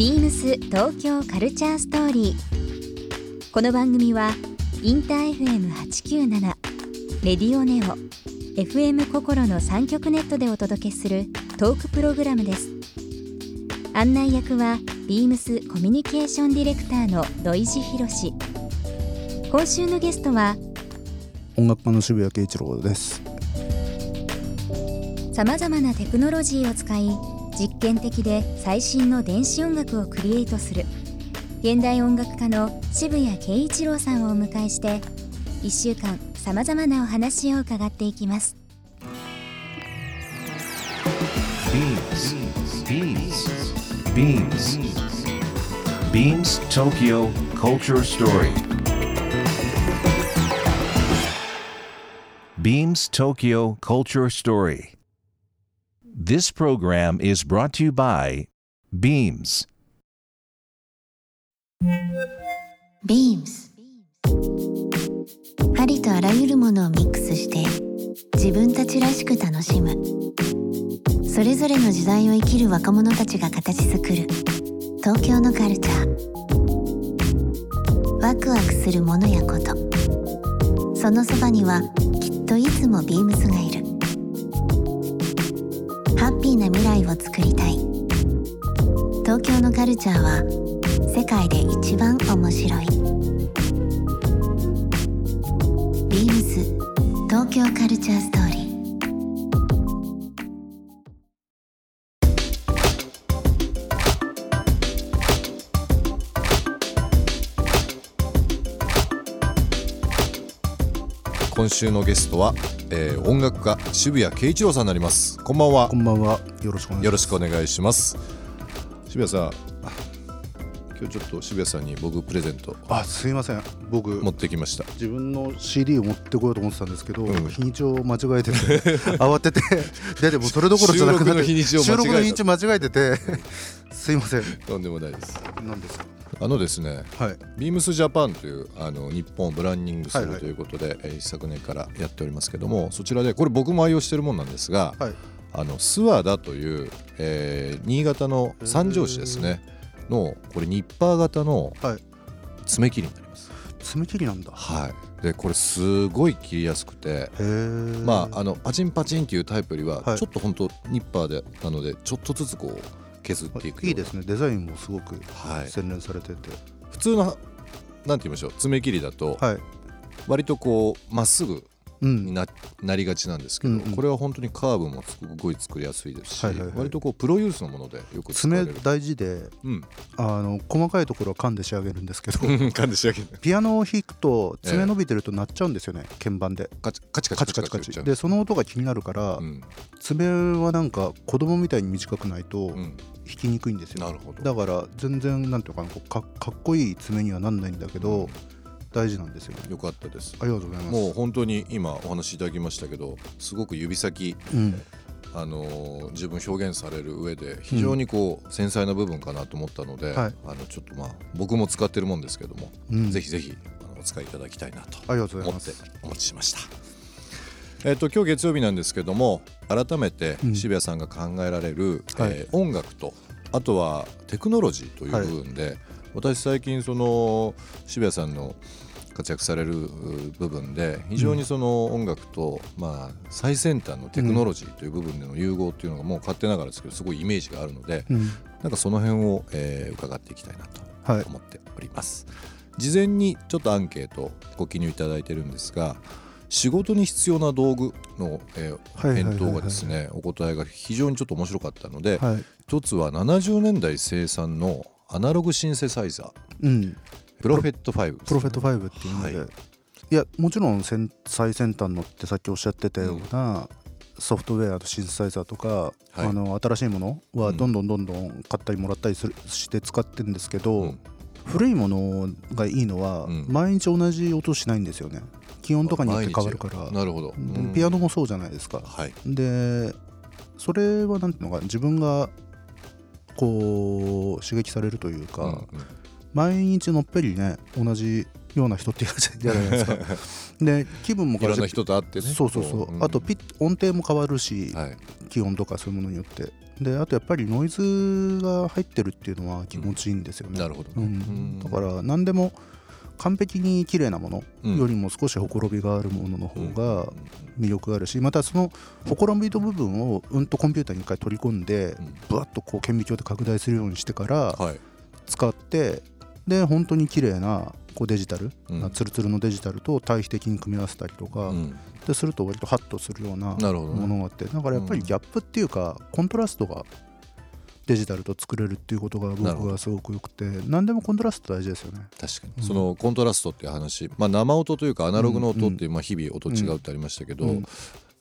ビームス東京カルチャーストーリー。この番組はインター FM897 レディオネオ FM 心の三極ネットでお届けするトークプログラムです。案内役はビームスコミュニケーションディレクターの土井博志。今週のゲストは音楽家の渋谷慶一郎ですさまざまなテクノロジーを使い実験的で最新の電子音楽をクリエイトする。現代音楽家の渋谷慶一郎さんをお迎えして1週間さまざまなお話を伺っていきます。BeamsBeamsBeamsTokyo Culture Story. Beams Tokyo Culture Story. This program is brought to you by Beams. ビームスありとあらゆるものをミックスして自分たちらしく楽しむ。それぞれの時代を生きる若者たちが形作る東京のカルチャー。ワクワクするものやこと。そのそばにはきっといつもビームスがいる。ーな未来を作りたい。東京のカルチャーは世界で一番面白い。ビームス東京カルチャーストーリー。今週のゲストは、えー音楽家渋谷慶一郎さんになります。こんばんは。こんばんは。よろしくお願いします。渋谷さん今日ちょっと渋谷さんに僕プレゼントあすいません。僕持ってきました。自分の CD を持ってこようと思ってたんですけど、うん。日にちを間違えてて 慌てて。ででもそれどころじゃなくて収録の日にちを間違えてて すいません。とんでもないです。何ですか？あのですねはい。ビームスジャパンというあの日本をブランディングすはいはい。るということで、えー一昨年からやっておりますけどもそちらでこれ僕も愛用してるもんなんですが、はい。あの諏訪田という、えー新潟の三条市ですねのこれニッパー型のはい。爪切りになります。爪切りなんだ。はい、でこれすごい切りやすくて、まああのパチンパチンっていうタイプよりははい。ちょっと本当ニッパーでなのでちょっとずつこう削っていくいいですね。デザインもすごくはい、洗練されてて。普通のなんて言いましょう。爪切りだとはい。割とこうまっすぐうんにななりがちなんですけど、これは本当にカーブもすごい作りやすいですし、はいはいはい。割とこうプロユースのものでよく爪る。大事でうん、あの細かいところは噛んで仕上げるんですけど。噛んで仕上げる。ピアノを弾くと爪伸びてると鳴っちゃうんですよね鍵盤で。カチカチカカチチカチカチ。でその音が気になるから、うん。爪はなんか子供みたいに短くないとうん、弾きにくいんですよ、なるほど。だから全然なんていうのかなかかっこいい爪にはなんないんだけど、うん大事なんですよね。よかったです。ありがとうございます。もう本当に今お話しいただきましたけどすごく指先、うん、あのー自分表現される上で非常にこう繊細な部分かなと思ったので、はい。あのちょっとまあ僕も使ってるもんですけども、うん。ぜひぜひあのお使いいただきたいなとありがとうござい思ってお持ちしました。えっと今日月曜日なんですけども改めてうん。渋谷さんが考えられる、はい。えー音楽とあとはテクノロジーという部分で、私最近その渋谷さんの活躍されるう部分で非常にその音楽と、まあ、最先端のテクノロジーという部分での融合っていうのがもう勝手ながらですけどすごいイメージがあるので、うん。なんかその辺を、えー伺っていきたいなとはい。思っております。事前にちょっとアンケートご記入いただいてるんですが仕事に必要な道具の、え返答がですねお答えが非常にちょっと面白かったので、はい。一つは70年代生産のアナログシンセサイザー。うん。プロフェット5ですね、プロフェット5っていうので、、はい。やもちろん先最先端のってさっきおっしゃってたような、ソフトウェアとシンセサイザーとか、はい。あの新しいものはうん。どんどんどんどん買ったりもらったりするして使ってるんですけど、うん。古いものがいいのは、うん。毎日同じ音しないんですよね。気温とかによって変わるから。なるほど、ピアノもそうじゃないですか。はい。でそれはなんていうのか自分がこう刺激されるというか、うんうん。毎日のっぺりね同じような人って嫌 じゃないですか。で気分もいろんな人と会ってね。そうそうそう、んあとピッ音程も変わるし、はい。気温とかそういうものによって。であとやっぱりノイズが入ってるっていうのは気持ちいいんですよね、なるほどね、うん、だから何でも完璧に綺麗なもうん。のよりも少しほころびがあるものの方が魅力があるしまたそのほころびの部分をうんとコンピューターに一回取り込んでうん。ぶわっとこう顕微鏡で拡大するようにしてからはい。使ってで本当に綺麗なこうデジタル、うん。ツルツルのデジタルと対比的に組み合わせたりとか、うん。ですると割とハッとするようなものがあってだからやっぱりギャップっていうかコントラストがデジタルと作れるっていうことが僕はすごくよくて何でもコントラスト大事ですよね。確かに、うん。そのコントラストっていう話、まあ、生音というかアナログの音ってまあ、日々音違うってありましたけど、うん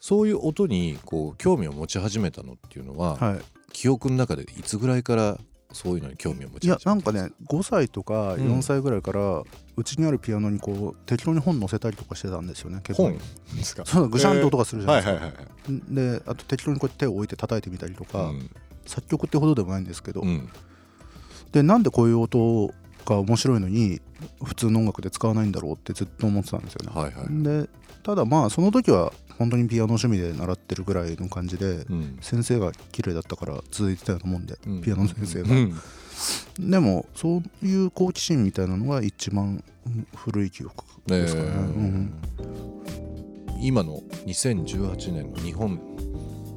そういう音にこう興味を持ち始めたのっていうのは、はい、記憶の中でいつぐらいからそういうのに興味を持いやち始めたなんかね5歳とかうん。4歳ぐらいからうちにあるピアノにこう適当に本載せたりとかしてたんですよね結構。本ですか？そうぐしゃんと音がするじゃないですか、はいはいはい。であと適当にこうやって手を置いて叩いてみたりとか、うん作曲ってほどでもないんですけど、うん。でなんでこういう音が面白いのに普通の音楽で使わないんだろうってずっと思ってたんですよね、はいはい、でただまあその時は本当にピアノ趣味で習ってるぐらいの感じで、うん。先生が綺麗だったから続いてたようなもんで、うん。ピアノの先生が、うん。でもそういう好奇心みたいなのが一番うん古い記憶ですかね、えー。うん今の2018年の日本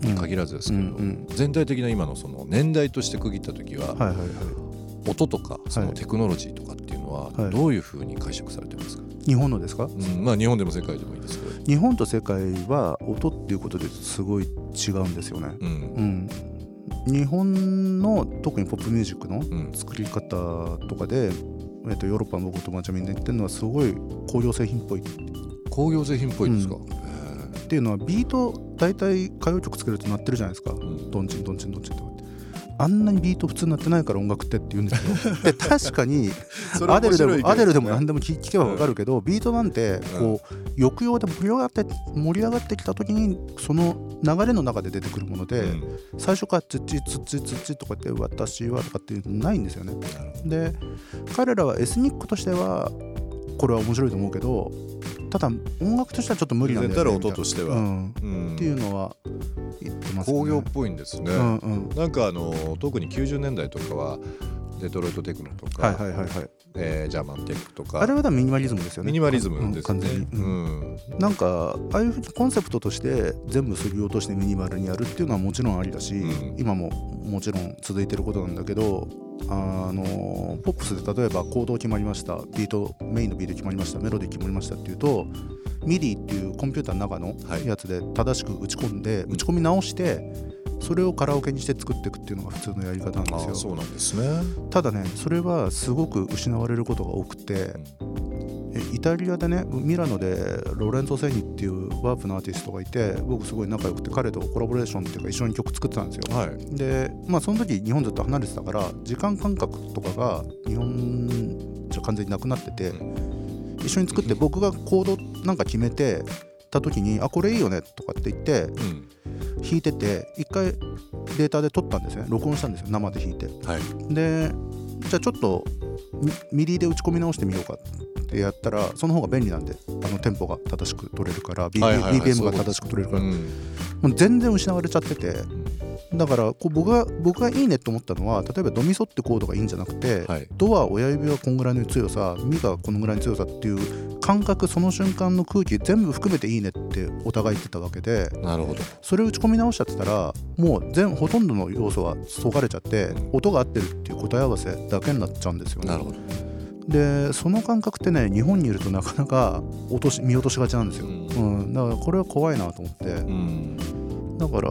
に限らずですけど、うんうん。全体的な今のその年代として区切った時は、はいはいはい。音とかそのはい。テクノロジーとかっていうのははい。どういうふうに解釈されてますか、日本のですか？うん、まあ日本でも世界でもいいですけど、日本と世界は音っていうことですごい違うんですよね、うん。うん、日本の特にポップミュージックのうん。作り方とかで、えっとヨーロッパの僕友達はみんな言ってるのはすごい工業製品っぽい。っ工業製品っぽいですか、うへていうのはビート大体歌謡曲作ると鳴ってるじゃないですか。ーうん。ドンチンドンチンドンチンとかって。あんなにビート普通になってないから音楽ってって言うんですよ。で確かにアデルでもアデルでも何でも聞聞けば分かるけど、ビートなんてこう抑揚で盛り上がって盛り上がってきた時にその流れの中で出てくるもので、うん。最初から「ツッチツッチツッチ」とかって「私は」とかっていうのないんですよね。で彼らはエスニックとしてはこれは面白いと思うけどただ音楽としてはちょっと無理なんだよね音としては。うんうん。っていうのは言ってますね。工業っぽいんですね、うんうん。なんかあの特に90年代とかはデトロイトテクノとか、はいはいはいはい。えージャーマンテックとか。あれはミニマリズムですよね。ミニマリズムですね。うん完全に。ううん。んなんかああいうふうにコンセプトとして全部削ぎ落としてミニマルにやるっていうのはもちろんありだし、うん。今ももちろん続いてることなんだけどあのポップスで例えばコード決まりました。ビートメインのビート決まりました。メロディー決まりましたっていうと MIDI っていうコンピューターの中のはい。やつで正しく打ち込んで、打ち込み直してそれをカラオケにして作っていくっていうのが普通のやり方なんですよ。そうなんですね、ただねそれはすごく失われることが多くて、えイタリアでねミラノでロレンゾ・セニっていうワープのアーティストがいて僕すごい仲良くて彼とコラボレーションっていうか一緒に曲作ってたんですよ。はい。でまあその時日本ずっと離れてたから時間感覚とかが日本じゃ完全になくなってて一緒に作って僕がコードなんか決めてた時に「あこれいいよね」とかって言ってうん弾いてて一回データで撮ったんですよね。録音したんですよ。生で弾いて。はい。でじゃあちょっとミミディで打ち込み直してみようかってやったらその方が便利なんであのテンポが正しく取れるから、BPM が正しく取れるから、うん。もう全然失われちゃっててだからこう僕が僕がいいねって思ったのは例えばドミソってコードがいいんじゃなくて、はい。ドは親指はこんぐらいの強さミがこのぐらいの強さっていう感覚その瞬間の空気全部含めていいねってお互い言ってたわけでなるほど。それを打ち込み直しちゃってたらもう全ほとんどの要素はそがれちゃってうん音が合ってるっていう答え合わせだけになっちゃうんですよね。なるほど。でその感覚ってね日本にいるとなかなか落とし見落としがちなんですよ。ううん、だからこれは怖いなと思って、うんだから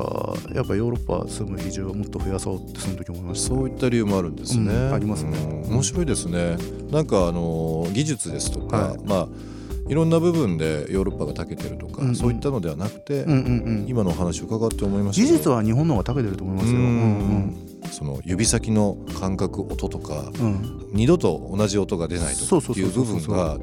やっぱヨーロッパ住む移住をもっと増やそうってその時思いました。そういった理由もあるんですね、うんありますね。うん面白いですね。なんかあの技術ですとか、はい。まあいろんな部分でヨーロッパが長けてるとか、うんうん。そういったのではなくて、うんうんうん、今のお話を伺って思いました。技術は日本の方が長けてると思いますよ。ううんん。その指先の感覚音とかうん。うん二度と同じ音が出ないとかっていう部分が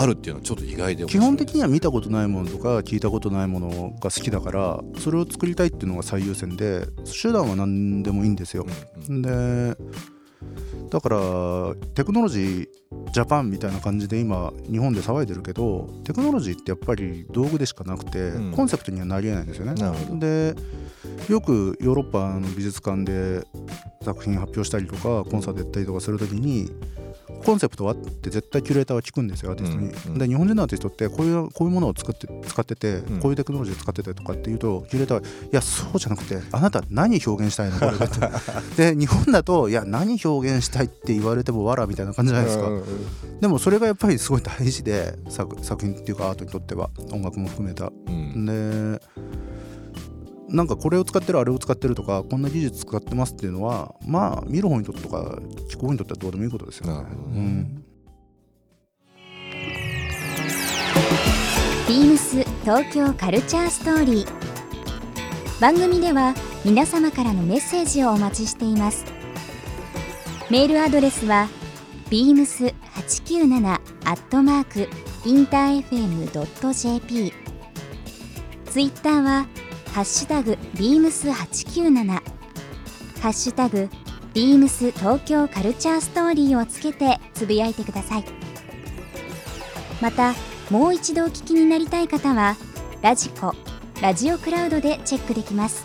あるっていうのはちょっと意外で面基本的には見たことないものとか聞いたことないものが好きだからそれを作りたいっていうのが最優先で手段は何でもいいんですよ。うんうんでだからテクノロジージャパンみたいな感じで今日本で騒いでるけどテクノロジーってやっぱり道具でしかなくて、うんコンセプトにはなりえないんですよね。でよくヨーロッパの美術館で作品発表したりとかコンサートやったりとかするときにコンセプトは？って絶対キュレーターは聞くんですよアーティストに。うんうん。で日本人のアーティストってこういうこういうものを作って使ってて、うん。こういうテクノロジー使っててとかっていうとキュレーターはいやそうじゃなくてあなた何表現したいの？これ でってで日本だといや何表現したいって言われてもわらみたいな感じじゃないですか。うんうん。でもそれがやっぱりすごい大事で作作品っていうかアートにとっては音楽も含めた。うん。でなんかこれを使ってるあれを使ってるとかこんな技術使ってますっていうのはまあ見る方にとってとか聞く方にとってはどうでもいいことですよね。なるほど。ねうん。ビームス東京カルチャーストーリー。番組では皆様からのメッセージをお待ちしています。メールアドレスは beams897 アットマークインター FM.jp ツイッターはハッシュタグ beams897 ハッシュタグ beams 東京カルチャーストーリーをつけてつぶやいてください。またもう一度お聞きになりたい方はラジコラジオクラウドでチェックできます。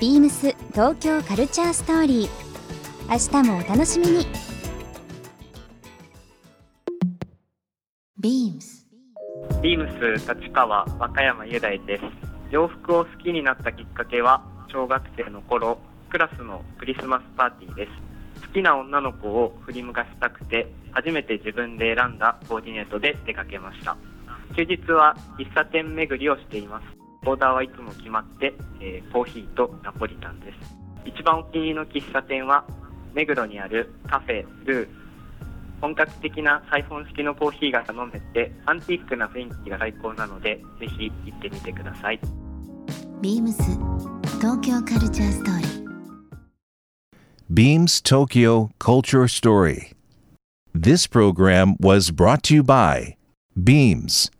ビームス東京カルチャーストーリー。明日もお楽しみに。ビームス立川和歌山雄大です。洋服を好きになったきっかけは小学生の頃クラスのクリスマスパーティーです。好きな女の子を振り向かしたくて初めて自分で選んだコーディネートで出かけました。休日は喫茶店巡りをしています。オーダーはいつも決まって、えーコーヒーとナポリタンです。一番お気に入りの喫茶店は目黒にあるカフェルー。本格的なサイフォン式のコーヒーが飲めてアンティークな雰囲気が最高なのでぜひ行ってみてくださいビームス東京カルチャーストーリー Beams Tokyo Culture Story. This program was brought to you by Beams.